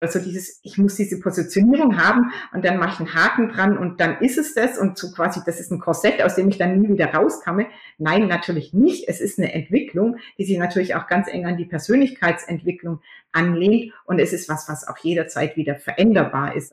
Also dieses, ich muss diese Positionierung haben und dann mache ich einen Haken dran und dann ist es das und so quasi, das ist ein Korsett, aus dem ich dann nie wieder rauskomme. Nein, natürlich nicht. Es ist eine Entwicklung, die sich natürlich auch ganz eng an die Persönlichkeitsentwicklung anlehnt und es ist was, was auch jederzeit wieder veränderbar ist.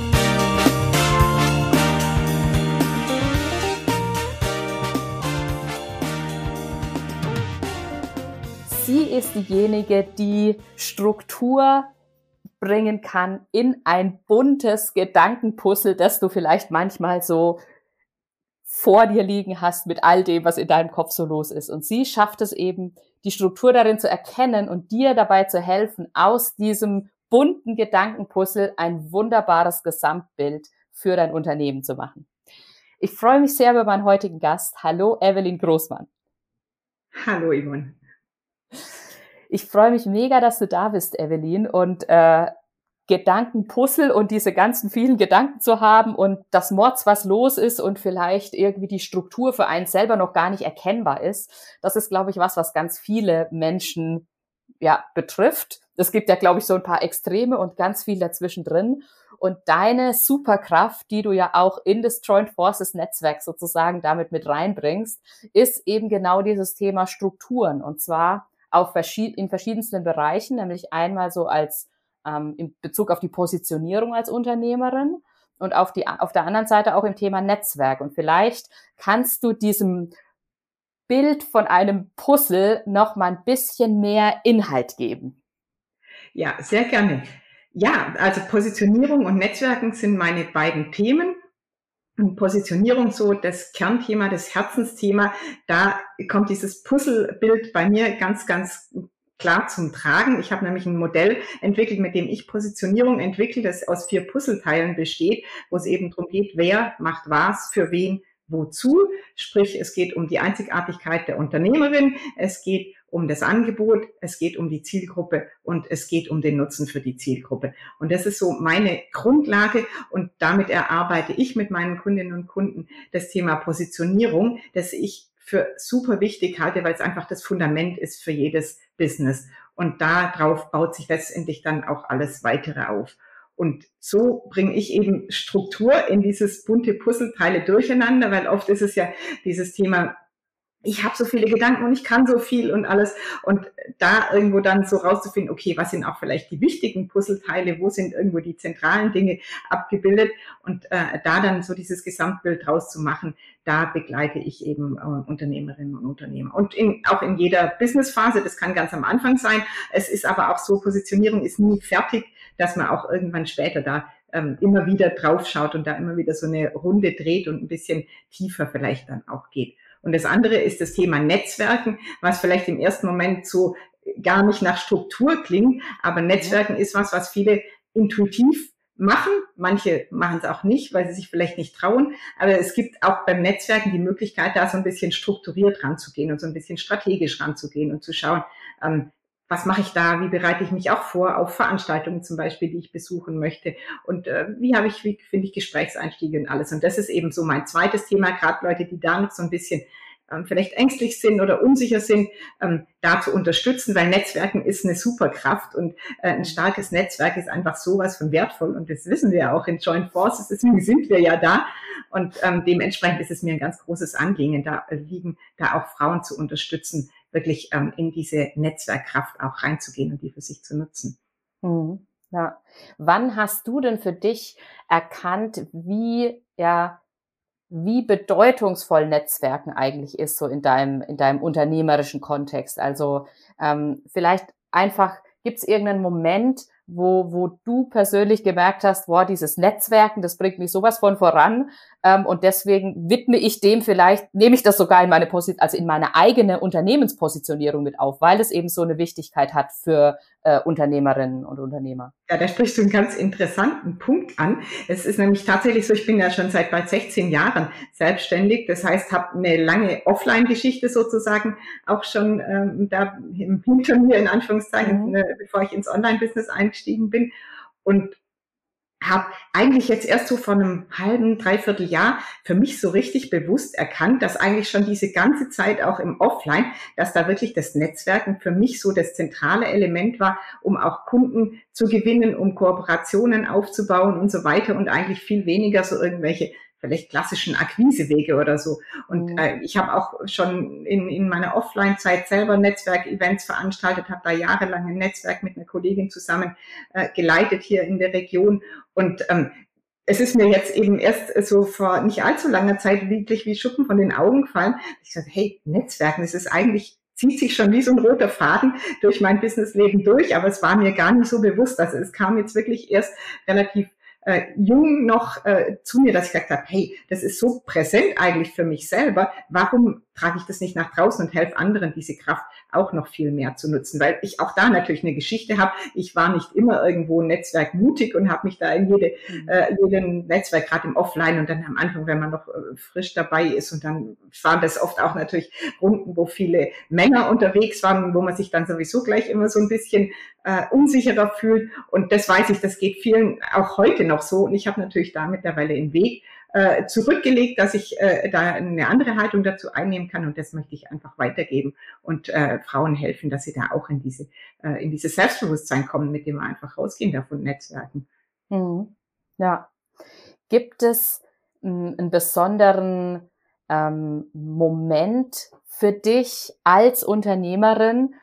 Sie ist diejenige, die Struktur bringen kann in ein buntes Gedankenpuzzle, das du vielleicht manchmal so vor dir liegen hast mit all dem, was in deinem Kopf so los ist. Und sie schafft es eben, die Struktur darin zu erkennen und dir dabei zu helfen, aus diesem bunten Gedankenpuzzle ein wunderbares Gesamtbild für dein Unternehmen zu machen. Ich freue mich sehr über meinen heutigen Gast. Hallo, Evelyn Großmann. Hallo, Yvonne. Ich freue mich mega, dass du da bist, Evelyn, und äh, Gedankenpuzzle und diese ganzen vielen Gedanken zu haben und das Mords, was los ist und vielleicht irgendwie die Struktur für einen selber noch gar nicht erkennbar ist. Das ist, glaube ich, was, was ganz viele Menschen ja betrifft. Es gibt ja, glaube ich, so ein paar Extreme und ganz viel dazwischen drin. Und deine Superkraft, die du ja auch in das Joint Forces Netzwerk sozusagen damit mit reinbringst, ist eben genau dieses Thema Strukturen. Und zwar auf verschied in verschiedensten Bereichen, nämlich einmal so als ähm, in Bezug auf die Positionierung als Unternehmerin und auf, die, auf der anderen Seite auch im Thema Netzwerk. Und vielleicht kannst du diesem Bild von einem Puzzle noch mal ein bisschen mehr Inhalt geben. Ja, sehr gerne. Ja, also Positionierung und Netzwerken sind meine beiden Themen. Positionierung so das Kernthema, das Herzensthema. Da kommt dieses Puzzlebild bei mir ganz, ganz klar zum Tragen. Ich habe nämlich ein Modell entwickelt, mit dem ich Positionierung entwickle, das aus vier Puzzleteilen besteht, wo es eben darum geht, wer macht was, für wen, wozu. Sprich, es geht um die Einzigartigkeit der Unternehmerin, es geht um das Angebot, es geht um die Zielgruppe und es geht um den Nutzen für die Zielgruppe. Und das ist so meine Grundlage und damit erarbeite ich mit meinen Kundinnen und Kunden das Thema Positionierung, das ich für super wichtig halte, weil es einfach das Fundament ist für jedes Business. Und darauf baut sich letztendlich dann auch alles weitere auf. Und so bringe ich eben Struktur in dieses bunte Puzzleteile durcheinander, weil oft ist es ja dieses Thema ich habe so viele Gedanken und ich kann so viel und alles. Und da irgendwo dann so rauszufinden, okay, was sind auch vielleicht die wichtigen Puzzleteile, wo sind irgendwo die zentralen Dinge abgebildet und äh, da dann so dieses Gesamtbild rauszumachen, da begleite ich eben äh, Unternehmerinnen und Unternehmer. Und in, auch in jeder Businessphase, das kann ganz am Anfang sein. Es ist aber auch so, Positionierung ist nie fertig, dass man auch irgendwann später da ähm, immer wieder draufschaut und da immer wieder so eine Runde dreht und ein bisschen tiefer vielleicht dann auch geht. Und das andere ist das Thema Netzwerken, was vielleicht im ersten Moment so gar nicht nach Struktur klingt, aber Netzwerken ist was, was viele intuitiv machen. Manche machen es auch nicht, weil sie sich vielleicht nicht trauen. Aber es gibt auch beim Netzwerken die Möglichkeit, da so ein bisschen strukturiert ranzugehen und so ein bisschen strategisch ranzugehen und zu schauen, ähm, was mache ich da, wie bereite ich mich auch vor auf Veranstaltungen zum Beispiel, die ich besuchen möchte? Und äh, wie habe ich, wie finde ich Gesprächseinstiege und alles. Und das ist eben so mein zweites Thema, gerade Leute, die da noch so ein bisschen ähm, vielleicht ängstlich sind oder unsicher sind, ähm, da zu unterstützen, weil Netzwerken ist eine Superkraft und äh, ein starkes Netzwerk ist einfach sowas von wertvoll und das wissen wir auch in Joint Forces, deswegen sind wir ja da. Und ähm, dementsprechend ist es mir ein ganz großes Anliegen, da äh, liegen, da auch Frauen zu unterstützen, wirklich ähm, in diese Netzwerkkraft auch reinzugehen und die für sich zu nutzen. Mhm. Ja. Wann hast du denn für dich erkannt, wie ja wie bedeutungsvoll Netzwerken eigentlich ist so in deinem in deinem unternehmerischen Kontext? Also ähm, vielleicht einfach gibt es irgendeinen Moment, wo, wo du persönlich gemerkt hast, boah, dieses Netzwerken, das bringt mich sowas von voran. Ähm, und deswegen widme ich dem vielleicht, nehme ich das sogar in meine Position, also in meine eigene Unternehmenspositionierung mit auf, weil es eben so eine Wichtigkeit hat für äh, Unternehmerinnen und Unternehmer. Ja, da sprichst du einen ganz interessanten Punkt an. Es ist nämlich tatsächlich so, ich bin ja schon seit bald 16 Jahren selbstständig. Das heißt, habe eine lange Offline-Geschichte sozusagen auch schon ähm, da hinter mir in Anführungszeichen, mhm. ne, bevor ich ins Online-Business eingestiegen bin. Und habe eigentlich jetzt erst so vor einem halben, dreiviertel Jahr für mich so richtig bewusst erkannt, dass eigentlich schon diese ganze Zeit auch im Offline, dass da wirklich das Netzwerken für mich so das zentrale Element war, um auch Kunden zu gewinnen, um Kooperationen aufzubauen und so weiter und eigentlich viel weniger so irgendwelche vielleicht klassischen Akquisewege oder so. Und mhm. äh, ich habe auch schon in, in meiner Offline-Zeit selber Netzwerk-Events veranstaltet, habe da jahrelang ein Netzwerk mit einer Kollegin zusammen äh, geleitet hier in der Region. Und ähm, es ist mir jetzt eben erst so vor nicht allzu langer Zeit wirklich wie Schuppen von den Augen gefallen. Ich sagte, hey, Netzwerken, das ist eigentlich zieht sich schon wie so ein roter Faden durch mein Businessleben durch, aber es war mir gar nicht so bewusst. Also es kam jetzt wirklich erst relativ äh, jung noch äh, zu mir, dass ich gesagt habe, hey, das ist so präsent eigentlich für mich selber. Warum trage ich das nicht nach draußen und helfe anderen, diese Kraft auch noch viel mehr zu nutzen? Weil ich auch da natürlich eine Geschichte habe. Ich war nicht immer irgendwo netzwerkmutig und habe mich da in jede, mhm. äh, jeden Netzwerk, gerade im Offline und dann am Anfang, wenn man noch äh, frisch dabei ist und dann waren das oft auch natürlich Runden, wo viele Männer unterwegs waren, wo man sich dann sowieso gleich immer so ein bisschen äh, unsicherer fühlt. Und das weiß ich, das geht vielen auch heute noch so. Und ich habe natürlich da mittlerweile einen Weg äh, zurückgelegt, dass ich äh, da eine andere Haltung dazu einnehmen kann. Und das möchte ich einfach weitergeben und äh, Frauen helfen, dass sie da auch in diese äh, in dieses Selbstbewusstsein kommen, mit dem wir einfach rausgehen und Netzwerken. Mhm. Ja. Gibt es einen besonderen ähm, Moment für dich als Unternehmerin,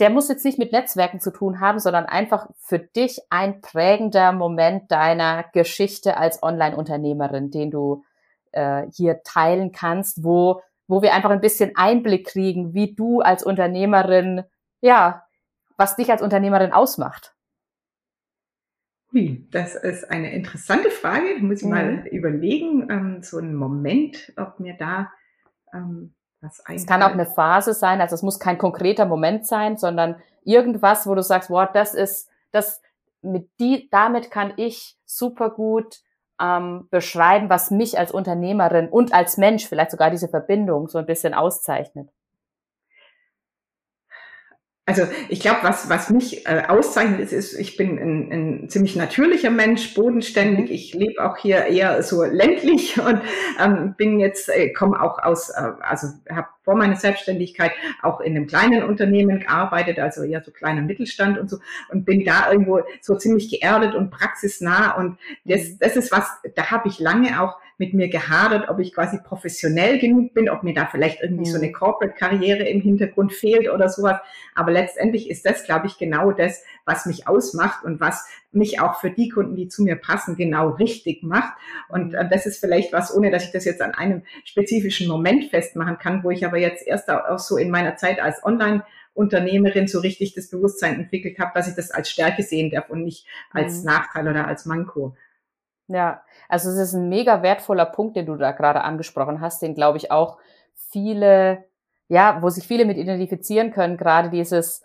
der muss jetzt nicht mit Netzwerken zu tun haben, sondern einfach für dich ein prägender Moment deiner Geschichte als Online-Unternehmerin, den du äh, hier teilen kannst, wo, wo wir einfach ein bisschen Einblick kriegen, wie du als Unternehmerin, ja, was dich als Unternehmerin ausmacht. Hui, das ist eine interessante Frage. Muss ich mhm. mal überlegen, ähm, so einen Moment, ob mir da ähm, es kann auch eine Phase sein, also es muss kein konkreter Moment sein, sondern irgendwas, wo du sagst, wow, das ist, das, mit die, damit kann ich super gut ähm, beschreiben, was mich als Unternehmerin und als Mensch, vielleicht sogar diese Verbindung so ein bisschen auszeichnet. Also ich glaube, was, was mich äh, auszeichnet, ist, ist, ich bin ein, ein ziemlich natürlicher Mensch, bodenständig. Mhm. Ich lebe auch hier eher so ländlich und ähm, bin jetzt, äh, komme auch aus, äh, also habe vor meiner Selbstständigkeit auch in einem kleinen Unternehmen gearbeitet, also eher so kleiner Mittelstand und so und bin da irgendwo so ziemlich geerdet und praxisnah und das, mhm. das ist was, da habe ich lange auch mit mir gehadert, ob ich quasi professionell genug bin, ob mir da vielleicht irgendwie so eine. Corporate-Karriere im Hintergrund fehlt oder sowas. Aber letztendlich ist das, glaube ich, genau das, was mich ausmacht und was mich auch für die Kunden, die zu mir passen, genau richtig macht. Und äh, das ist vielleicht was, ohne dass ich das jetzt an einem spezifischen Moment festmachen kann, wo ich aber jetzt erst auch so in meiner Zeit als Online- Unternehmerin so richtig das Bewusstsein entwickelt habe, dass ich das als Stärke sehen darf und nicht als mhm. Nachteil oder als Manko. Ja, also es ist ein mega wertvoller Punkt, den du da gerade angesprochen hast, den glaube ich auch viele, ja, wo sich viele mit identifizieren können, gerade dieses,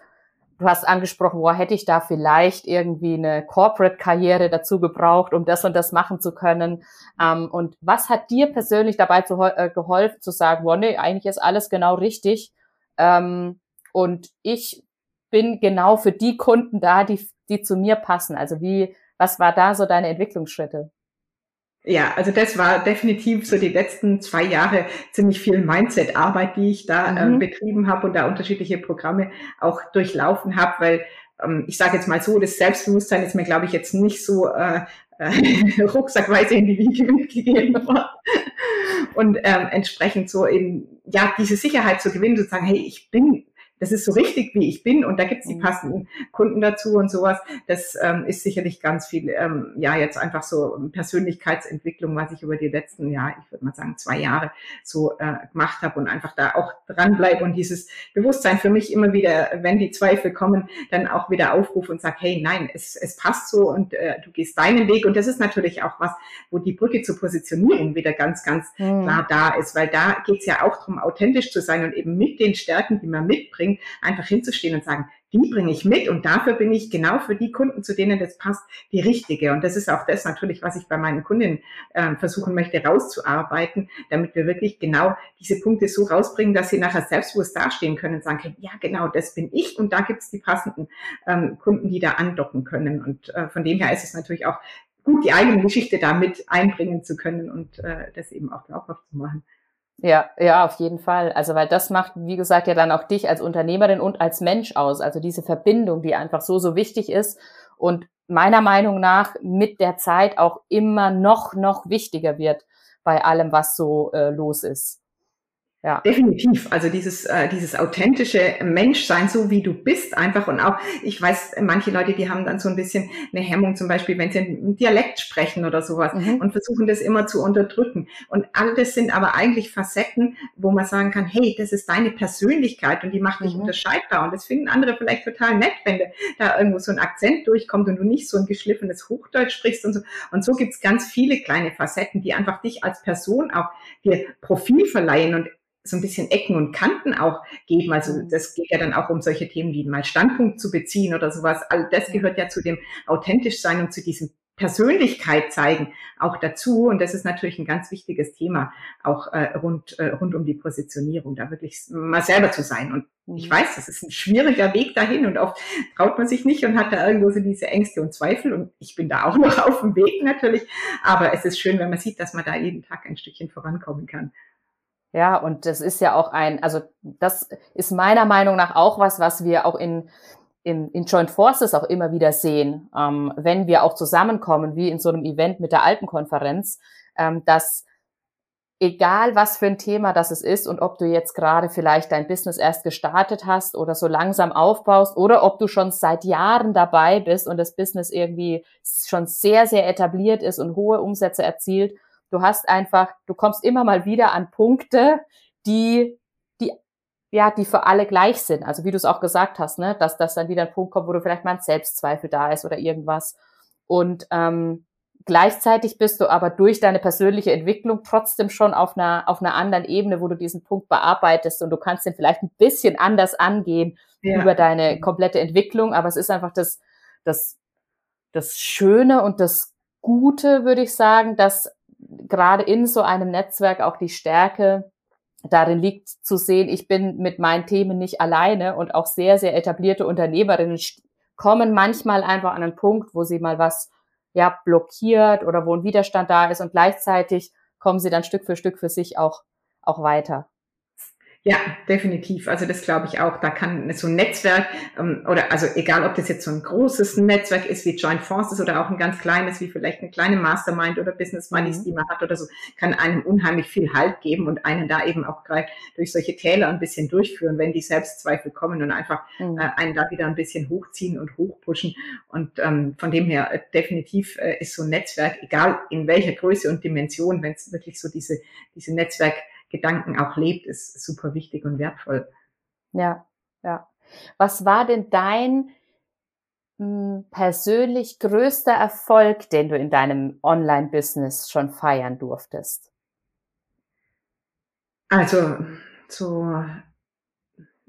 du hast angesprochen, wo hätte ich da vielleicht irgendwie eine Corporate-Karriere dazu gebraucht, um das und das machen zu können. Ähm, und was hat dir persönlich dabei zu, äh, geholfen, zu sagen, wow, nee, eigentlich ist alles genau richtig. Ähm, und ich bin genau für die Kunden da, die, die zu mir passen. Also wie, was war da so deine Entwicklungsschritte? Ja, also das war definitiv so die letzten zwei Jahre ziemlich viel Mindset-Arbeit, die ich da ähm, mhm. äh, betrieben habe und da unterschiedliche Programme auch durchlaufen habe, weil ähm, ich sage jetzt mal so, das Selbstbewusstsein ist mir, glaube ich, jetzt nicht so äh, äh, rucksackweise in die Wiege mitgegeben worden. Und ähm, entsprechend so eben, ja, diese Sicherheit zu gewinnen, zu sagen, hey, ich bin das ist so richtig, wie ich bin und da gibt's die mhm. passenden Kunden dazu und sowas. Das ähm, ist sicherlich ganz viel, ähm, ja, jetzt einfach so Persönlichkeitsentwicklung, was ich über die letzten, ja, ich würde mal sagen, zwei Jahre so äh, gemacht habe und einfach da auch dranbleibe und dieses Bewusstsein für mich immer wieder, wenn die Zweifel kommen, dann auch wieder aufrufe und sage, hey, nein, es, es passt so und äh, du gehst deinen Weg. Und das ist natürlich auch was, wo die Brücke zur Positionierung wieder ganz, ganz mhm. klar da ist, weil da geht's ja auch darum, authentisch zu sein und eben mit den Stärken, die man mitbringt, einfach hinzustehen und sagen, die bringe ich mit und dafür bin ich genau für die Kunden, zu denen das passt, die richtige. Und das ist auch das natürlich, was ich bei meinen Kundinnen äh, versuchen möchte rauszuarbeiten, damit wir wirklich genau diese Punkte so rausbringen, dass sie nachher selbstbewusst dastehen können und sagen können, ja genau, das bin ich und da gibt es die passenden ähm, Kunden, die da andocken können. Und äh, von dem her ist es natürlich auch gut, die eigene Geschichte da mit einbringen zu können und äh, das eben auch glaubhaft zu machen. Ja, ja, auf jeden Fall. Also, weil das macht, wie gesagt, ja dann auch dich als Unternehmerin und als Mensch aus. Also diese Verbindung, die einfach so, so wichtig ist und meiner Meinung nach mit der Zeit auch immer noch, noch wichtiger wird bei allem, was so äh, los ist. Ja. Definitiv. Also dieses, äh, dieses authentische Menschsein, so wie du bist, einfach und auch, ich weiß, manche Leute, die haben dann so ein bisschen eine Hemmung, zum Beispiel, wenn sie einen Dialekt sprechen oder sowas mhm. und versuchen das immer zu unterdrücken. Und all das sind aber eigentlich Facetten, wo man sagen kann, hey, das ist deine Persönlichkeit und die macht dich mhm. unterscheidbar. Und das finden andere vielleicht total nett, wenn da irgendwo so ein Akzent durchkommt und du nicht so ein geschliffenes Hochdeutsch sprichst und so. Und so gibt's ganz viele kleine Facetten, die einfach dich als Person auch dir Profil verleihen und so ein bisschen Ecken und Kanten auch geben. Also mhm. das geht ja dann auch um solche Themen wie mal Standpunkt zu beziehen oder sowas. All das gehört ja zu dem authentisch sein und zu diesem Persönlichkeit zeigen auch dazu. Und das ist natürlich ein ganz wichtiges Thema, auch äh, rund, äh, rund um die Positionierung, da wirklich mal selber zu sein. Und ich mhm. weiß, das ist ein schwieriger Weg dahin und oft traut man sich nicht und hat da irgendwo so diese Ängste und Zweifel. Und ich bin da auch noch auf dem Weg natürlich. Aber es ist schön, wenn man sieht, dass man da jeden Tag ein Stückchen vorankommen kann. Ja, und das ist ja auch ein, also das ist meiner Meinung nach auch was, was wir auch in, in, in Joint Forces auch immer wieder sehen, ähm, wenn wir auch zusammenkommen, wie in so einem Event mit der Alpenkonferenz, ähm, dass egal was für ein Thema das es ist und ob du jetzt gerade vielleicht dein Business erst gestartet hast oder so langsam aufbaust oder ob du schon seit Jahren dabei bist und das Business irgendwie schon sehr, sehr etabliert ist und hohe Umsätze erzielt, Du hast einfach, du kommst immer mal wieder an Punkte, die, die, ja, die für alle gleich sind. Also wie du es auch gesagt hast, ne, dass das dann wieder ein Punkt kommt, wo du vielleicht mal ein Selbstzweifel da ist oder irgendwas. Und ähm, gleichzeitig bist du aber durch deine persönliche Entwicklung trotzdem schon auf einer, auf einer anderen Ebene, wo du diesen Punkt bearbeitest und du kannst den vielleicht ein bisschen anders angehen ja. über deine komplette Entwicklung. Aber es ist einfach das, das, das Schöne und das Gute, würde ich sagen, dass gerade in so einem Netzwerk auch die Stärke darin liegt zu sehen, ich bin mit meinen Themen nicht alleine und auch sehr, sehr etablierte Unternehmerinnen kommen manchmal einfach an einen Punkt, wo sie mal was ja blockiert oder wo ein Widerstand da ist und gleichzeitig kommen sie dann Stück für Stück für sich auch, auch weiter. Ja, definitiv. Also das glaube ich auch. Da kann so ein Netzwerk ähm, oder also egal, ob das jetzt so ein großes Netzwerk ist wie Joint Forces oder auch ein ganz kleines wie vielleicht eine kleine Mastermind oder Business Moneys, mhm. die man hat oder so, kann einem unheimlich viel Halt geben und einen da eben auch gleich durch solche Täler ein bisschen durchführen, wenn die Selbstzweifel kommen und einfach mhm. äh, einen da wieder ein bisschen hochziehen und hochpushen. Und ähm, von dem her äh, definitiv äh, ist so ein Netzwerk, egal in welcher Größe und Dimension, wenn es wirklich so diese diese Netzwerk Gedanken auch lebt, ist super wichtig und wertvoll. Ja, ja. Was war denn dein mh, hm, persönlich größter Erfolg, den du in deinem Online-Business schon feiern durftest? Also, so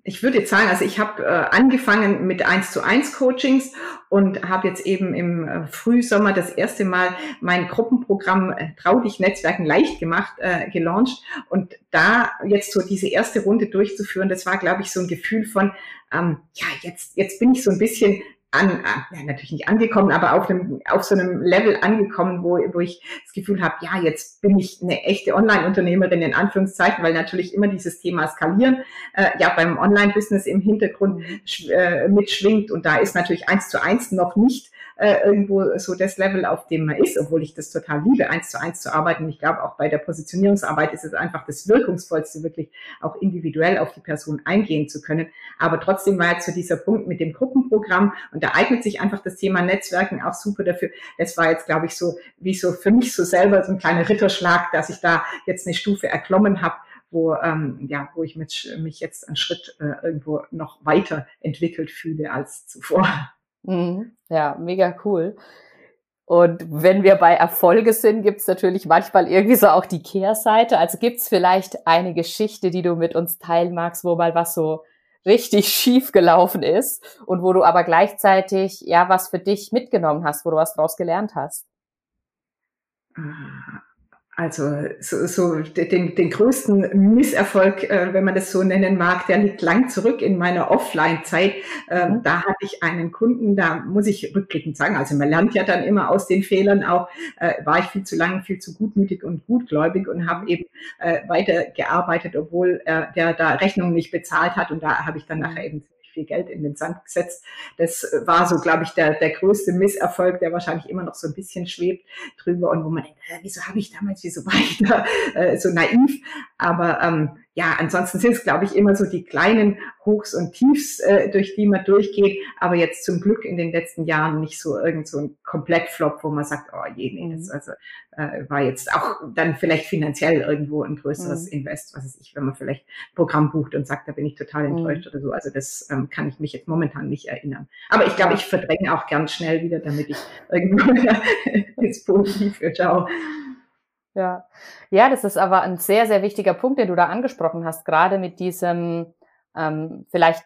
ich würde jetzt sagen, also ich habe äh, angefangen mit 1 zu 1 Coachings und habe jetzt eben im äh, Frühsommer das erste Mal mein Gruppenprogramm äh, Trau dich Netzwerken leicht gemacht, äh, gelauncht. Und da jetzt so diese erste Runde durchzuführen, das war, glaube ich, so ein Gefühl von, ähm, ja, jetzt, jetzt bin ich so ein bisschen an, ja, natürlich nicht angekommen, aber auf, einem, auf so einem Level angekommen, wo, wo ich das Gefühl habe, ja, jetzt bin ich eine echte Online-Unternehmerin in Anführungszeichen, weil natürlich immer dieses Thema Skalieren äh, ja beim Online-Business im Hintergrund mhm. äh, mitschwingt und da ist natürlich eins zu eins noch nicht äh, irgendwo so das Level, auf dem man ist, obwohl ich das total liebe, eins zu eins zu arbeiten. Ich glaube, auch bei der Positionierungsarbeit ist es einfach das Wirkungsvollste, wirklich auch individuell auf die Person eingehen zu können. Aber trotzdem war jetzt so dieser Punkt mit dem Gruppenprogramm und da eignet sich einfach das Thema Netzwerken auch super dafür. Das war jetzt, glaube ich, so wie so für mich so selber so ein kleiner Ritterschlag, dass ich da jetzt eine Stufe erklommen habe wo, ähm, ja, wo ich mich, mich jetzt einen Schritt äh, irgendwo noch weiter entwickelt fühle als zuvor. Mhm. Ja, mega cool. Und wenn wir bei Erfolge sind, gibt's natürlich manchmal irgendwie so auch die Kehrseite. Also gibt's vielleicht eine Geschichte, die du mit uns teilen magst, wo mal was so richtig schief gelaufen ist und wo du aber gleichzeitig ja was für dich mitgenommen hast, wo du was draus gelernt hast? Also so, so den, den größten Misserfolg, äh, wenn man das so nennen mag, der liegt lang zurück in meiner Offline-Zeit. Ähm, mhm. Da hatte ich einen Kunden, da muss ich rückblickend sagen, also man lernt ja dann immer aus den Fehlern auch, äh, war ich viel zu lange, viel zu gutmütig und gutgläubig und habe eben äh, weitergearbeitet, obwohl äh, der da Rechnungen nicht bezahlt hat und da habe ich dann nachher eben viel Geld in den Sand gesetzt. Das war so, glaube ich, der, der größte Misserfolg, der wahrscheinlich immer noch so ein bisschen schwebt drüber und wo man denkt, äh, wieso habe ich damals, wieso war ich da äh, so naiv? Aber ähm, ja, ansonsten sind es, glaube ich, immer so die kleinen Hochs und Tiefs, äh, durch die man durchgeht. Aber jetzt zum Glück in den letzten Jahren nicht so irgend so ein Komplettflop, wo man sagt, oh je, nee, das mhm. also, äh, war jetzt auch dann vielleicht finanziell irgendwo ein größeres mhm. Invest, was weiß ich, wenn man vielleicht ein Programm bucht und sagt, da bin ich total enttäuscht mhm. oder so. Also das ähm, kann ich mich jetzt momentan nicht erinnern. Aber ich glaube, ich verdränge auch ganz schnell wieder, damit ich irgendwo ins Positive schaue. Ja. ja, das ist aber ein sehr, sehr wichtiger Punkt, den du da angesprochen hast, gerade mit diesem ähm, vielleicht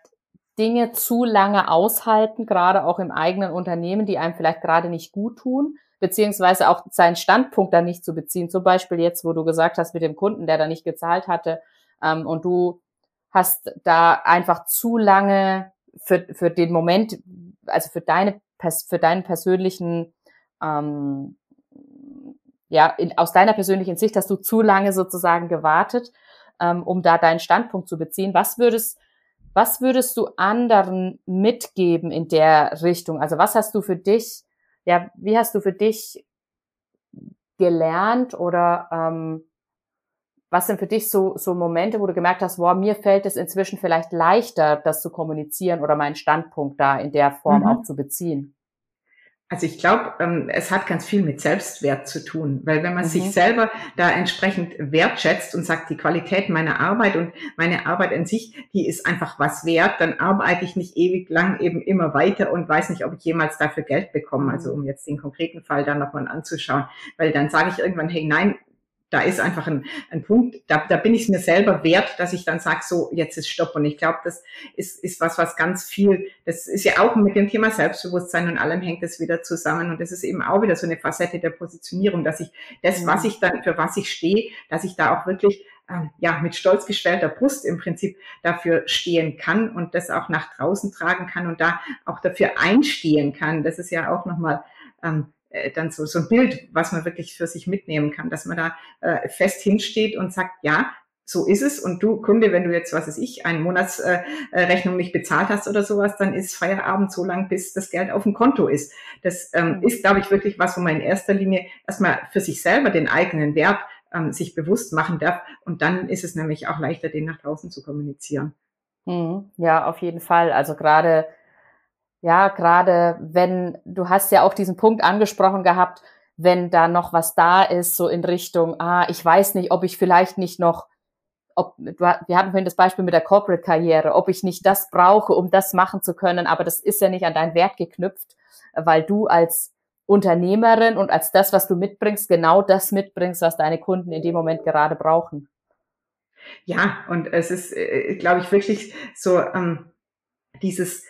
Dinge zu lange aushalten, gerade auch im eigenen Unternehmen, die einem vielleicht gerade nicht gut tun, beziehungsweise auch seinen Standpunkt da nicht zu beziehen. Zum Beispiel jetzt, wo du gesagt hast mit dem Kunden, der da nicht gezahlt hatte, ähm, und du hast da einfach zu lange für, für den Moment, also für deine, für deinen persönlichen ähm, ja, in, aus deiner persönlichen Sicht hast du zu lange sozusagen gewartet, ähm, um da deinen Standpunkt zu beziehen. Was würdest, was würdest du anderen mitgeben in der Richtung? Also was hast du für dich, ja, wie hast du für dich gelernt oder ähm, was sind für dich so, so Momente, wo du gemerkt hast, wow, mir fällt es inzwischen vielleicht leichter, das zu kommunizieren oder meinen Standpunkt da in der Form mhm. auch zu beziehen? Also ich glaube, ähm, es hat ganz viel mit Selbstwert zu tun, weil wenn man mhm. sich selber da entsprechend wertschätzt und sagt, die Qualität meiner Arbeit und meine Arbeit an sich, die ist einfach was wert, dann arbeite ich nicht ewig lang eben immer weiter und weiß nicht, ob ich jemals dafür Geld bekomme. Also mhm. um jetzt den konkreten Fall dann nochmal anzuschauen, weil dann sage ich irgendwann, hey, nein, da ist einfach ein, ein Punkt, da, da bin ich es mir selber wert, dass ich dann sage, so, jetzt ist Stopp. Und ich glaube, das ist, ist was, was ganz viel, das ist ja auch mit dem Thema Selbstbewusstsein und allem hängt das wieder zusammen. Und das ist eben auch wieder so eine Facette der Positionierung, dass ich das, was mhm. ich dann, für was ich stehe, dass ich da auch wirklich ähm, ja, mit stolz gestellter Brust im Prinzip dafür stehen kann und das auch nach draußen tragen kann und da auch dafür einstehen kann. Das ist ja auch nochmal ähm, äh, dann so, so ein Bild, was man wirklich für sich mitnehmen kann, dass man da äh, fest hinsteht und sagt, ja, so ist es. Und du, Kunde, wenn du jetzt, was weiß ich, eine Monatsrechnung äh, nicht bezahlt hast oder sowas, dann ist Feierabend so lang, bis das Geld auf dem Konto ist. Das ähm, mhm. ist, glaube ich, wirklich was, wo man in erster Linie erstmal für sich selber den eigenen Wert ähm, sich bewusst machen darf. Und dann ist es nämlich auch leichter, den nach draußen zu kommunizieren. Mhm. Ja, auf jeden Fall. Also gerade ja, gerade wenn, du hast ja auch diesen Punkt angesprochen gehabt, wenn da noch was da ist, so in Richtung, ah, ich weiß nicht, ob ich vielleicht nicht noch, ob, wir hatten vorhin das Beispiel mit der Corporate-Karriere, ob ich nicht das brauche, um das machen zu können, aber das ist ja nicht an deinen Wert geknüpft, weil du als Unternehmerin und als das, was du mitbringst, genau das mitbringst, was deine Kunden in dem Moment gerade brauchen. Ja, und es ist, äh, glaube ich, wirklich so ähm, dieses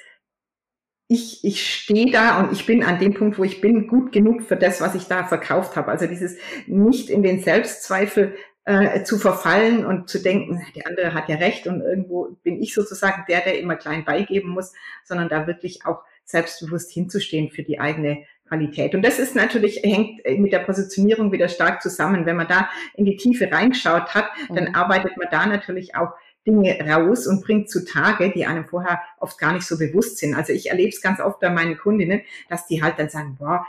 ich, ich stehe da und ich bin an dem Punkt, wo ich bin, gut genug für das, was ich da verkauft habe. Also dieses nicht in den Selbstzweifel äh, zu verfallen und zu denken, der andere hat ja recht und irgendwo bin ich sozusagen der, der immer klein beigeben muss, sondern da wirklich auch selbstbewusst hinzustehen für die eigene Qualität. Und das ist natürlich, hängt mit der Positionierung wieder stark zusammen. Wenn man da in die Tiefe reingeschaut hat, dann mhm. arbeitet man da natürlich auch Dinge raus und bringt zutage, die einem vorher oft gar nicht so bewusst sind. Also ich erlebe es ganz oft bei meinen Kundinnen, dass die halt dann sagen, boah,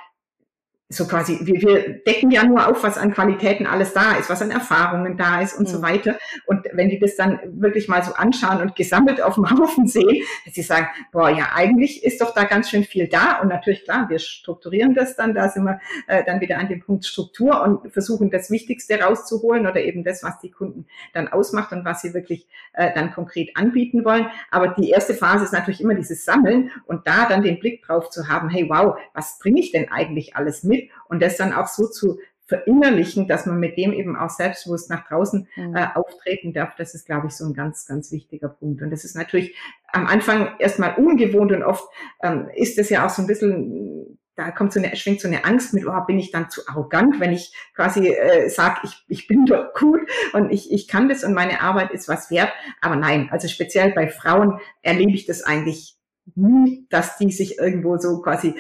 so quasi, wir, wir decken ja nur auf, was an Qualitäten alles da ist, was an Erfahrungen da ist und mhm. so weiter. Und wenn die das dann wirklich mal so anschauen und gesammelt auf dem Haufen sehen, dass sie sagen, boah, ja, eigentlich ist doch da ganz schön viel da. Und natürlich, klar, wir strukturieren das dann, da sind wir äh, dann wieder an dem Punkt Struktur und versuchen das Wichtigste rauszuholen oder eben das, was die Kunden dann ausmacht und was sie wirklich äh, dann konkret anbieten wollen. Aber die erste Phase ist natürlich immer dieses Sammeln und da dann den Blick drauf zu haben, hey, wow, was bringe ich denn eigentlich alles mit? Und das dann auch so zu verinnerlichen, dass man mit dem eben auch selbstbewusst nach draußen mhm. äh, auftreten darf, das ist, glaube ich, so ein ganz, ganz wichtiger Punkt. Und das ist natürlich am Anfang erstmal ungewohnt und oft ähm, ist es ja auch so ein bisschen, da kommt so eine, schwingt so eine Angst mit, oh, bin ich dann zu arrogant, wenn ich quasi äh, sage, ich, ich bin doch gut und ich, ich kann das und meine Arbeit ist was wert. Aber nein, also speziell bei Frauen erlebe ich das eigentlich nie, dass die sich irgendwo so quasi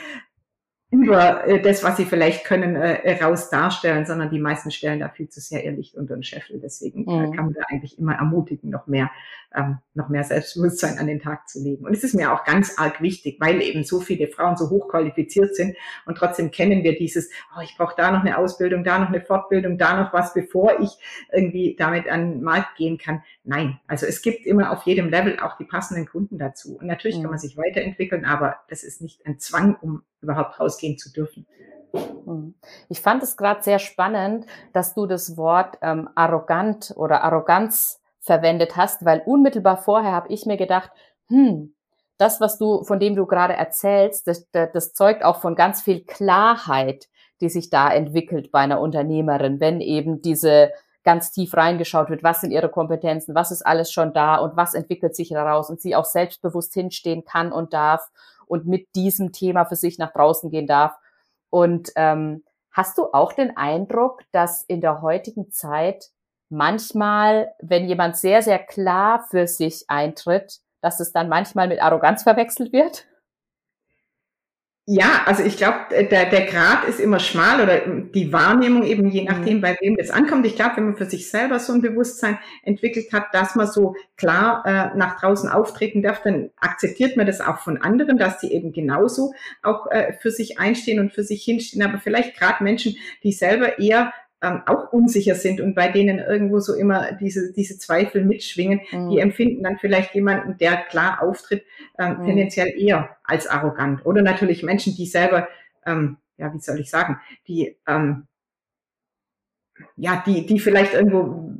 über äh, das, was sie vielleicht können, äh, raus darstellen, sondern die meisten stellen da viel zu sehr ihr Licht unter den Scheffel. Deswegen äh, mhm. kann man da eigentlich immer ermutigen, noch mehr, ähm, noch mehr Selbstbewusstsein an den Tag zu legen. Und es ist mir auch ganz arg wichtig, weil eben so viele Frauen so hochqualifiziert sind und trotzdem kennen wir dieses, oh, ich brauche da noch eine Ausbildung, da noch eine Fortbildung, da noch was, bevor ich irgendwie damit an den Markt gehen kann. Nein, also es gibt immer auf jedem Level auch die passenden Kunden dazu. Und natürlich mhm. kann man sich weiterentwickeln, aber das ist nicht ein Zwang, um überhaupt rausgehen zu dürfen. Mhm. Ich fand es gerade sehr spannend, dass du das Wort ähm, arrogant oder Arroganz verwendet hast, weil unmittelbar vorher habe ich mir gedacht, hm, das, was du, von dem du gerade erzählst, das, das zeugt auch von ganz viel Klarheit, die sich da entwickelt bei einer Unternehmerin, wenn eben diese ganz tief reingeschaut wird, was sind ihre Kompetenzen, was ist alles schon da und was entwickelt sich daraus und sie auch selbstbewusst hinstehen kann und darf und mit diesem Thema für sich nach draußen gehen darf. Und ähm, hast du auch den Eindruck, dass in der heutigen Zeit manchmal, wenn jemand sehr, sehr klar für sich eintritt, dass es dann manchmal mit Arroganz verwechselt wird? Ja, also ich glaube, der, der Grad ist immer schmal oder die Wahrnehmung eben je nachdem, mhm. bei wem das ankommt. Ich glaube, wenn man für sich selber so ein Bewusstsein entwickelt hat, dass man so klar äh, nach draußen auftreten darf, dann akzeptiert man das auch von anderen, dass die eben genauso auch äh, für sich einstehen und für sich hinstehen. Aber vielleicht gerade Menschen, die selber eher ähm, auch unsicher sind und bei denen irgendwo so immer diese, diese Zweifel mitschwingen, mhm. die empfinden dann vielleicht jemanden, der klar auftritt, ähm, mhm. tendenziell eher als arrogant. Oder natürlich Menschen, die selber, ähm, ja, wie soll ich sagen, die, ähm, ja, die, die vielleicht irgendwo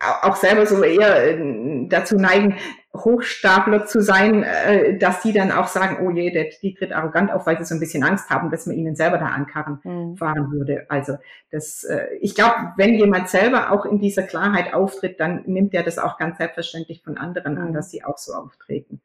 auch selber so eher äh, dazu neigen, Hochstapler zu sein, äh, dass die dann auch sagen, oh je, der, die tritt arrogant auf, weil sie so ein bisschen Angst haben, dass man ihnen selber da an Karren mhm. fahren würde. Also das, äh, ich glaube, wenn jemand selber auch in dieser Klarheit auftritt, dann nimmt er das auch ganz selbstverständlich von anderen mhm. an, dass sie auch so auftreten.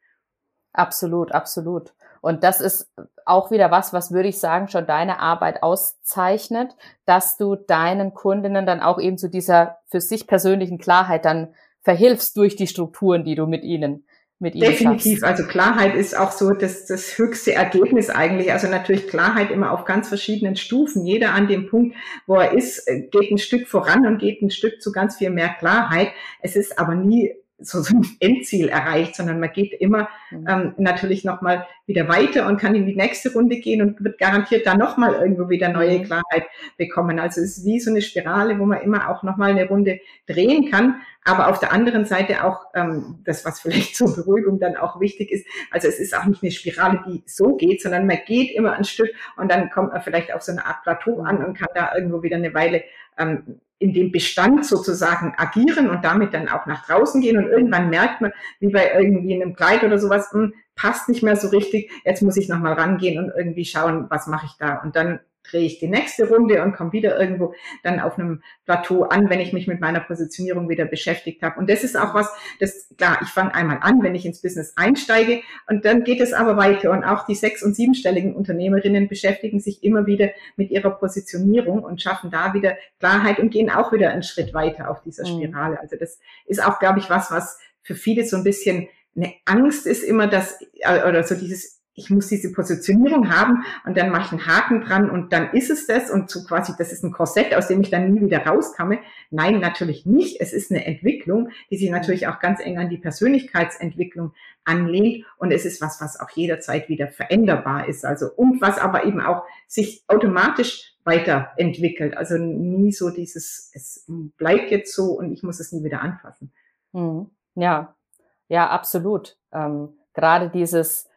Absolut, absolut. Und das ist auch wieder was, was würde ich sagen, schon deine Arbeit auszeichnet, dass du deinen Kundinnen dann auch eben zu dieser für sich persönlichen Klarheit dann verhilfst durch die Strukturen, die du mit ihnen mit ihnen Definitiv. Schaffst. Also Klarheit ist auch so das, das höchste Ergebnis eigentlich. Also natürlich Klarheit immer auf ganz verschiedenen Stufen. Jeder an dem Punkt, wo er ist, geht ein Stück voran und geht ein Stück zu ganz viel mehr Klarheit. Es ist aber nie so, so ein Endziel erreicht, sondern man geht immer mhm. ähm, natürlich nochmal wieder weiter und kann in die nächste Runde gehen und wird garantiert dann nochmal irgendwo wieder neue mhm. Klarheit bekommen. Also es ist wie so eine Spirale, wo man immer auch nochmal eine Runde drehen kann. Aber auf der anderen Seite auch ähm, das, was vielleicht zur Beruhigung dann auch wichtig ist. Also es ist auch nicht eine Spirale, die so geht, sondern man geht immer ein Stück und dann kommt man vielleicht auf so eine Art Plateau an und kann da irgendwo wieder eine Weile ähm, in dem Bestand sozusagen agieren und damit dann auch nach draußen gehen. Und irgendwann merkt man, wie bei irgendwie einem Kleid oder sowas, mh, hm, passt nicht mehr so richtig, jetzt muss ich nochmal rangehen und irgendwie schauen, was mache ich da. Und dann drehe ich die nächste Runde und komme wieder irgendwo dann auf einem Plateau an, wenn ich mich mit meiner Positionierung wieder beschäftigt habe. Und das ist auch was, das klar, ich fange einmal an, wenn ich ins Business einsteige und dann geht es aber weiter. Und auch die sechs- und siebenstelligen Unternehmerinnen beschäftigen sich immer wieder mit ihrer Positionierung und schaffen da wieder Klarheit und gehen auch wieder einen Schritt weiter auf dieser mhm. Spirale. Also das ist auch, glaube ich, was, was für viele so ein bisschen eine Angst ist immer, dass, äh, oder so dieses ich muss diese Positionierung haben und dann mache ich einen Haken dran und dann ist es das und so quasi, das ist ein Korsett, aus dem ich dann nie wieder rauskomme. Nein, natürlich nicht. Es ist eine Entwicklung, die sich natürlich auch ganz eng an die Persönlichkeitsentwicklung anlehnt und es ist was, was auch jederzeit wieder veränderbar ist. Also und was aber eben auch sich automatisch weiterentwickelt. Also nie so dieses, es bleibt jetzt so und ich muss es nie wieder anfassen. Hm. Ja, ja, absolut. Ähm, gerade dieses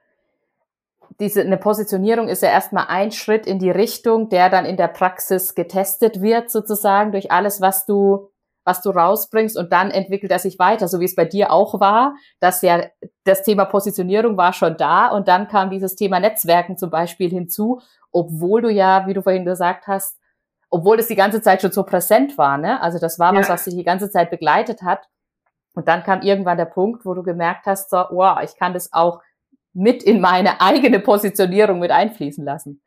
diese, eine Positionierung ist ja erstmal ein Schritt in die Richtung, der dann in der Praxis getestet wird, sozusagen, durch alles, was du, was du rausbringst und dann entwickelt er sich weiter, so wie es bei dir auch war, dass ja das Thema Positionierung war schon da und dann kam dieses Thema Netzwerken zum Beispiel hinzu, obwohl du ja, wie du vorhin gesagt hast, obwohl das die ganze Zeit schon so präsent war, ne? Also das war was, was dich die ganze Zeit begleitet hat. Und dann kam irgendwann der Punkt, wo du gemerkt hast, so, wow, ich kann das auch mit in meine eigene Positionierung mit einfließen lassen.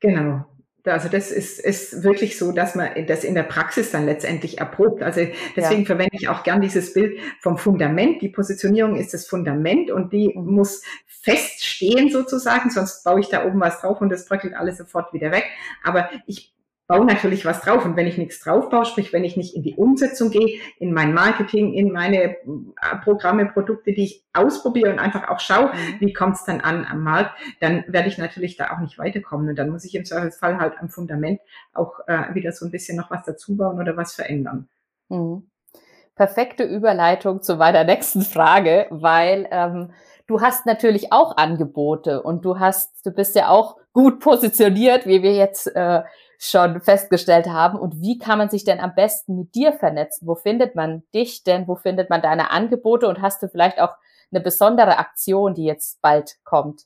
Genau. Also das ist, ist wirklich so, dass man das in der Praxis dann letztendlich erprobt. Also deswegen ja. verwende ich auch gern dieses Bild vom Fundament. Die Positionierung ist das Fundament und die mhm. muss feststehen sozusagen, sonst baue ich da oben was drauf und das bröckelt alles sofort wieder weg. Aber ich baue natürlich was drauf. Und wenn ich nichts drauf baue, sprich, wenn ich nicht in die Umsetzung gehe, in mein Marketing, in meine äh, Programme, Produkte, die ich ausprobiere und einfach auch schaue, mhm. wie kommt es dann an am Markt, dann werde ich natürlich da auch nicht weiterkommen. Und dann muss ich im Zweifelsfall halt am Fundament auch äh, wieder so ein bisschen noch was dazu bauen oder was verändern. Mhm. Perfekte Überleitung zu meiner nächsten Frage, weil ähm, du hast natürlich auch Angebote und du hast, du bist ja auch gut positioniert, wie wir jetzt äh, schon festgestellt haben. Und wie kann man sich denn am besten mit dir vernetzen? Wo findet man dich denn? Wo findet man deine Angebote? Und hast du vielleicht auch eine besondere Aktion, die jetzt bald kommt?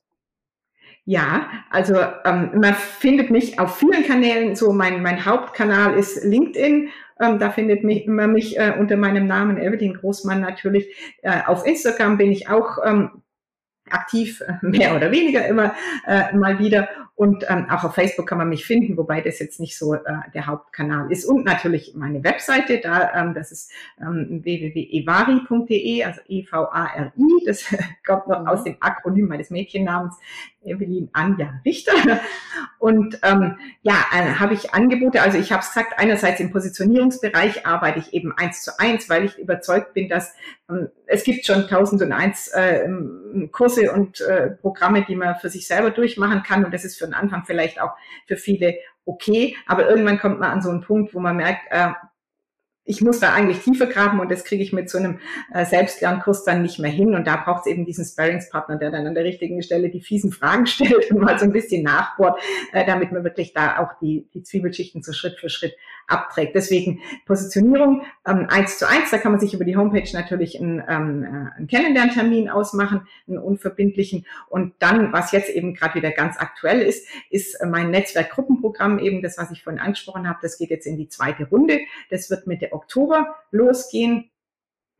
Ja, also ähm, man findet mich auf vielen Kanälen. So mein, mein Hauptkanal ist LinkedIn. Ähm, da findet mich, man mich äh, unter meinem Namen Evelyn Großmann natürlich. Äh, auf Instagram bin ich auch ähm, aktiv, äh, mehr oder weniger immer äh, mal wieder. Und ähm, auch auf Facebook kann man mich finden, wobei das jetzt nicht so äh, der Hauptkanal ist. Und natürlich meine Webseite, da ähm, das ist ähm, www.evari.de, also E-V-A-R-I. Das kommt noch aus dem Akronym meines Mädchennamens Evelyn Anja Richter. Und ähm, ja, äh, habe ich Angebote. Also ich habe es gesagt, einerseits im Positionierungsbereich arbeite ich eben eins zu eins, weil ich überzeugt bin, dass ähm, es gibt schon tausend und eins äh, Kurse und äh, Programme, die man für sich selber durchmachen kann. Und das ist für den Anfang vielleicht auch für viele okay. Aber irgendwann kommt man an so einen Punkt, wo man merkt, äh, ich muss da eigentlich tiefer graben und das kriege ich mit so einem äh, Selbstlernkurs dann nicht mehr hin. Und da braucht es eben diesen Sparringspartner, der dann an der richtigen Stelle die fiesen Fragen stellt und mal so ein bisschen nachbohrt, äh, damit man wirklich da auch die, die Zwiebelschichten so Schritt für Schritt abträgt. Deswegen Positionierung ähm, eins zu eins, da kann man sich über die Homepage natürlich einen, ähm, äh, einen Kennenlerntermin ausmachen, einen unverbindlichen. Und dann, was jetzt eben gerade wieder ganz aktuell ist, ist mein Netzwerkgruppenprogramm eben das, was ich vorhin angesprochen habe. Das geht jetzt in die zweite Runde. Das wird Mitte Oktober losgehen.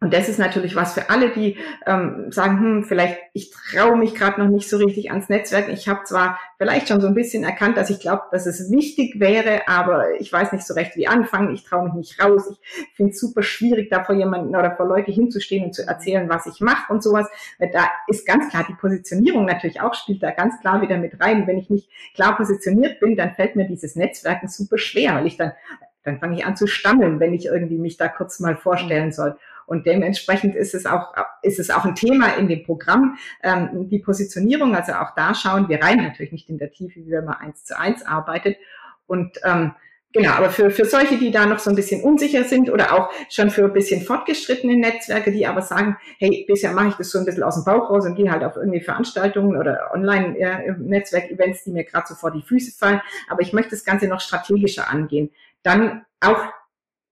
Und das ist natürlich was für alle, die ähm, sagen, hm, vielleicht ich traue mich gerade noch nicht so richtig ans Netzwerk. Ich habe zwar vielleicht schon so ein bisschen erkannt, dass ich glaube, dass es wichtig wäre, aber ich weiß nicht so recht, wie anfangen. Ich traue mich nicht raus. Ich finde es super schwierig, da vor jemanden oder vor Leute hinzustehen und zu erzählen, was ich mache und sowas. Weil da ist ganz klar die Positionierung natürlich auch spielt da ganz klar wieder mit rein. Wenn ich nicht klar positioniert bin, dann fällt mir dieses Netzwerken super schwer, weil ich dann dann fange ich an zu stammeln, wenn ich irgendwie mich da kurz mal vorstellen soll. Und dementsprechend ist es auch, ist es auch ein Thema in dem Programm, ähm, die Positionierung. Also auch da schauen wir rein, natürlich nicht in der Tiefe, wie wenn man eins zu eins arbeitet. Und ähm, Genau, aber für, für solche, die da noch so ein bisschen unsicher sind oder auch schon für ein bisschen fortgeschrittene Netzwerke, die aber sagen, hey, bisher mache ich das so ein bisschen aus dem Bauch raus und gehe halt auf irgendwie Veranstaltungen oder Online-Netzwerk-Events, die mir gerade so vor die Füße fallen, aber ich möchte das Ganze noch strategischer angehen. Dann auch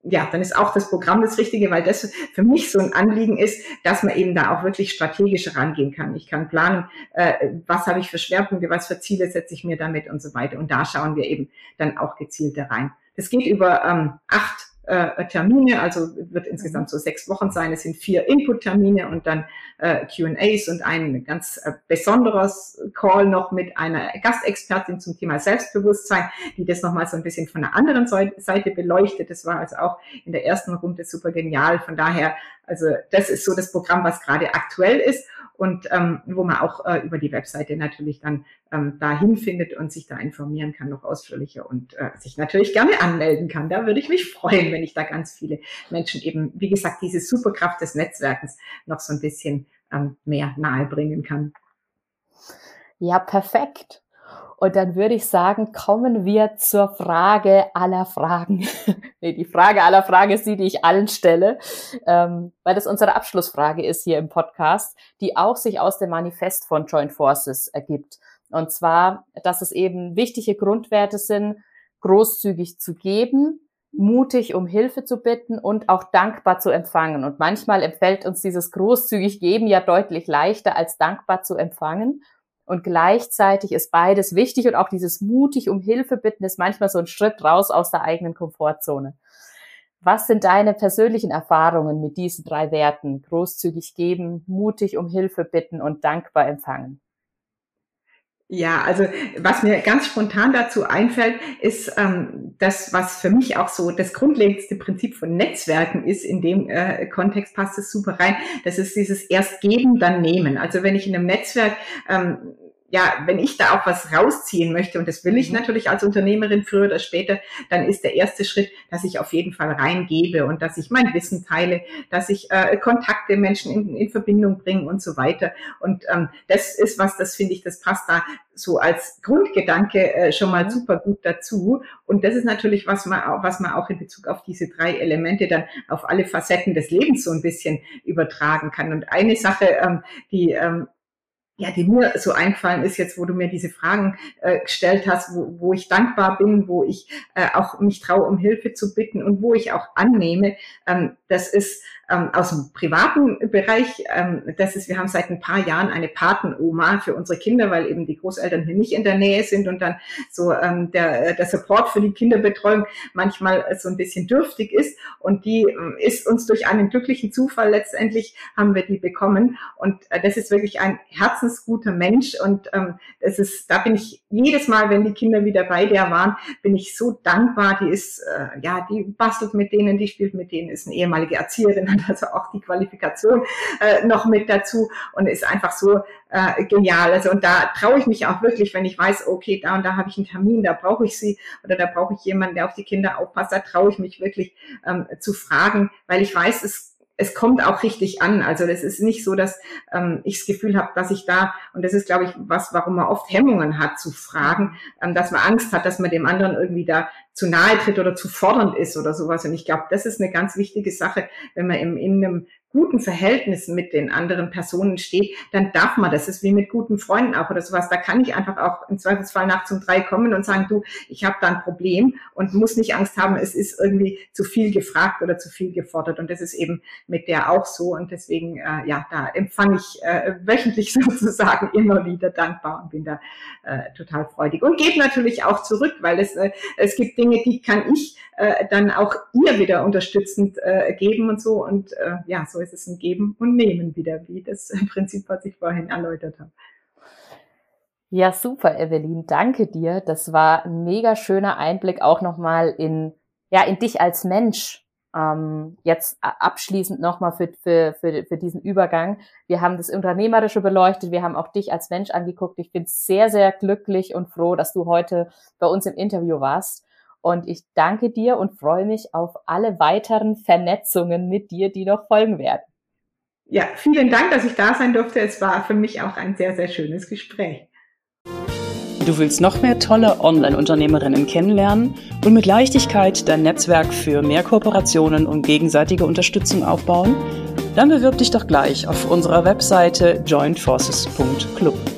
ja, dann ist auch das Programm das Richtige, weil das für mich so ein Anliegen ist, dass man eben da auch wirklich strategisch rangehen kann. Ich kann planen, äh, was habe ich für Schwerpunkte, was für Ziele setze ich mir damit und so weiter. Und da schauen wir eben dann auch gezielter rein. Das geht über ähm, acht äh, Termine, also wird insgesamt so sechs Wochen sein. Es sind vier Input-Termine und dann äh, QAs und ein ganz äh, besonderes Call noch mit einer Gastexpertin zum Thema Selbstbewusstsein, die das nochmal so ein bisschen von der anderen Seite beleuchtet. Das war also auch in der ersten Runde super genial. Von daher, also das ist so das Programm, was gerade aktuell ist. Und ähm, wo man auch äh, über die Webseite natürlich dann ähm, dahin findet und sich da informieren kann, noch ausführlicher und äh, sich natürlich gerne anmelden kann. Da würde ich mich freuen, wenn ich da ganz viele Menschen eben, wie gesagt, diese Superkraft des Netzwerkens noch so ein bisschen ähm, mehr nahebringen kann. Ja, perfekt. Und dann würde ich sagen, kommen wir zur Frage aller Fragen. nee, die Frage aller Fragen ist die, die ich allen stelle, ähm, weil das unsere Abschlussfrage ist hier im Podcast, die auch sich aus dem Manifest von Joint Forces ergibt. Und zwar, dass es eben wichtige Grundwerte sind, großzügig zu geben, mutig um Hilfe zu bitten und auch dankbar zu empfangen. Und manchmal empfällt uns dieses großzügig geben ja deutlich leichter als dankbar zu empfangen. Und gleichzeitig ist beides wichtig und auch dieses mutig um Hilfe bitten ist manchmal so ein Schritt raus aus der eigenen Komfortzone. Was sind deine persönlichen Erfahrungen mit diesen drei Werten? Großzügig geben, mutig um Hilfe bitten und dankbar empfangen. Ja, also was mir ganz spontan dazu einfällt, ist ähm, das, was für mich auch so das grundlegendste Prinzip von Netzwerken ist. In dem äh, Kontext passt es super rein. Das ist dieses erst geben, dann nehmen. Also wenn ich in einem Netzwerk ähm, ja, wenn ich da auch was rausziehen möchte, und das will ich mhm. natürlich als Unternehmerin früher oder später, dann ist der erste Schritt, dass ich auf jeden Fall reingebe und dass ich mein Wissen teile, dass ich äh, Kontakte Menschen in, in Verbindung bringe und so weiter. Und ähm, das ist was, das finde ich, das passt da so als Grundgedanke äh, schon mal mhm. super gut dazu. Und das ist natürlich, was man, auch, was man auch in Bezug auf diese drei Elemente dann auf alle Facetten des Lebens so ein bisschen übertragen kann. Und eine Sache, ähm, die ähm, ja, die mir so eingefallen ist jetzt, wo du mir diese Fragen äh, gestellt hast, wo, wo ich dankbar bin, wo ich äh, auch mich traue, um Hilfe zu bitten und wo ich auch annehme, ähm, das ist ähm, aus dem privaten Bereich. Ähm, das ist, wir haben seit ein paar Jahren eine Patenoma für unsere Kinder, weil eben die Großeltern hier nicht in der Nähe sind und dann so ähm, der, der Support für die Kinderbetreuung manchmal so ein bisschen dürftig ist. Und die äh, ist uns durch einen glücklichen Zufall letztendlich haben wir die bekommen. Und äh, das ist wirklich ein herzensguter Mensch. Und ähm, das ist, da bin ich jedes Mal, wenn die Kinder wieder bei der waren, bin ich so dankbar. Die ist, äh, ja, die bastelt mit denen, die spielt mit denen, ist eine ehemalige Erzieherin also auch die Qualifikation äh, noch mit dazu und ist einfach so äh, genial. Also und da traue ich mich auch wirklich, wenn ich weiß, okay, da und da habe ich einen Termin, da brauche ich sie oder da brauche ich jemanden, der auf die Kinder aufpasst, da traue ich mich wirklich ähm, zu fragen, weil ich weiß, es es kommt auch richtig an. Also das ist nicht so, dass ähm, ich das Gefühl habe, dass ich da, und das ist, glaube ich, was, warum man oft Hemmungen hat zu fragen, ähm, dass man Angst hat, dass man dem anderen irgendwie da zu nahe tritt oder zu fordernd ist oder sowas. Und ich glaube, das ist eine ganz wichtige Sache, wenn man im, in einem guten Verhältnissen mit den anderen Personen steht, dann darf man, das ist wie mit guten Freunden auch oder sowas, da kann ich einfach auch im Zweifelsfall nachts um drei kommen und sagen, du, ich habe da ein Problem und muss nicht Angst haben, es ist irgendwie zu viel gefragt oder zu viel gefordert und das ist eben mit der auch so und deswegen, äh, ja, da empfange ich äh, wöchentlich sozusagen immer wieder dankbar und bin da äh, total freudig und gebe natürlich auch zurück, weil es, äh, es gibt Dinge, die kann ich äh, dann auch ihr wieder unterstützend äh, geben und so und äh, ja, so ist es ein Geben und Nehmen wieder, wie das Prinzip, was ich vorhin erläutert habe. Ja, super, Evelyn. Danke dir. Das war ein mega schöner Einblick auch nochmal in, ja, in dich als Mensch. Ähm, jetzt abschließend nochmal für, für, für, für diesen Übergang. Wir haben das Unternehmerische beleuchtet. Wir haben auch dich als Mensch angeguckt. Ich bin sehr, sehr glücklich und froh, dass du heute bei uns im Interview warst. Und ich danke dir und freue mich auf alle weiteren Vernetzungen mit dir, die noch folgen werden. Ja, vielen Dank, dass ich da sein durfte. Es war für mich auch ein sehr, sehr schönes Gespräch. Du willst noch mehr tolle Online-Unternehmerinnen kennenlernen und mit Leichtigkeit dein Netzwerk für mehr Kooperationen und gegenseitige Unterstützung aufbauen? Dann bewirb dich doch gleich auf unserer Webseite jointforces.club.